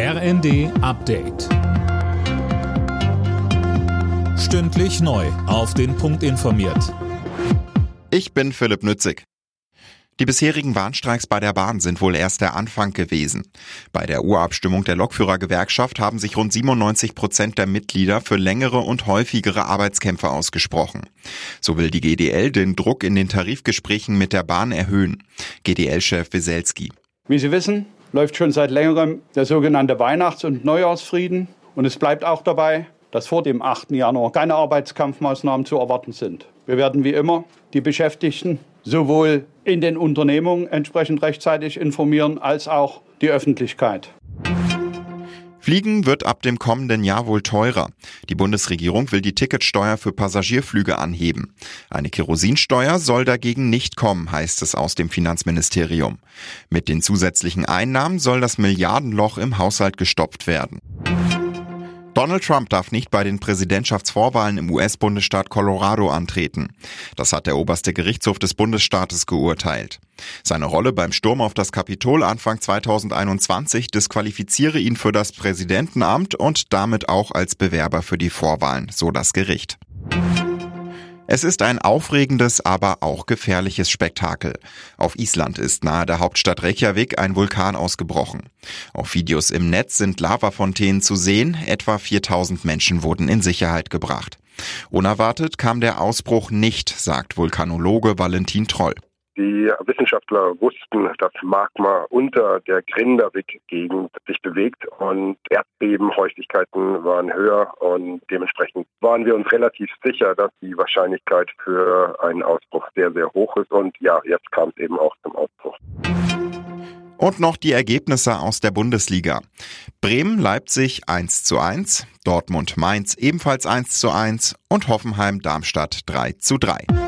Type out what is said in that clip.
RND Update. Stündlich neu. Auf den Punkt informiert. Ich bin Philipp Nützig. Die bisherigen Warnstreiks bei der Bahn sind wohl erst der Anfang gewesen. Bei der Urabstimmung der Lokführergewerkschaft haben sich rund 97 Prozent der Mitglieder für längere und häufigere Arbeitskämpfe ausgesprochen. So will die GDL den Druck in den Tarifgesprächen mit der Bahn erhöhen. GDL-Chef Wieselski. Wie Sie wissen, läuft schon seit längerem der sogenannte Weihnachts- und Neujahrsfrieden. Und es bleibt auch dabei, dass vor dem 8. Januar keine Arbeitskampfmaßnahmen zu erwarten sind. Wir werden wie immer die Beschäftigten sowohl in den Unternehmungen entsprechend rechtzeitig informieren als auch die Öffentlichkeit. Fliegen wird ab dem kommenden Jahr wohl teurer. Die Bundesregierung will die Ticketsteuer für Passagierflüge anheben. Eine Kerosinsteuer soll dagegen nicht kommen, heißt es aus dem Finanzministerium. Mit den zusätzlichen Einnahmen soll das Milliardenloch im Haushalt gestopft werden. Donald Trump darf nicht bei den Präsidentschaftsvorwahlen im US-Bundesstaat Colorado antreten. Das hat der oberste Gerichtshof des Bundesstaates geurteilt. Seine Rolle beim Sturm auf das Kapitol Anfang 2021 disqualifiziere ihn für das Präsidentenamt und damit auch als Bewerber für die Vorwahlen, so das Gericht. Es ist ein aufregendes, aber auch gefährliches Spektakel. Auf Island ist nahe der Hauptstadt Reykjavik ein Vulkan ausgebrochen. Auf Videos im Netz sind Lavafontänen zu sehen, etwa 4000 Menschen wurden in Sicherheit gebracht. Unerwartet kam der Ausbruch nicht, sagt Vulkanologe Valentin Troll. Die Wissenschaftler wussten, dass Magma unter der Grindavik-Gegend sich bewegt und Erdbebenhäufigkeiten waren höher und dementsprechend waren wir uns relativ sicher, dass die Wahrscheinlichkeit für einen Ausbruch sehr, sehr hoch ist und ja, jetzt kam es eben auch zum Ausbruch. Und noch die Ergebnisse aus der Bundesliga. Bremen Leipzig 1 zu 1, Dortmund Mainz ebenfalls 1 zu 1 und Hoffenheim Darmstadt 3 zu 3.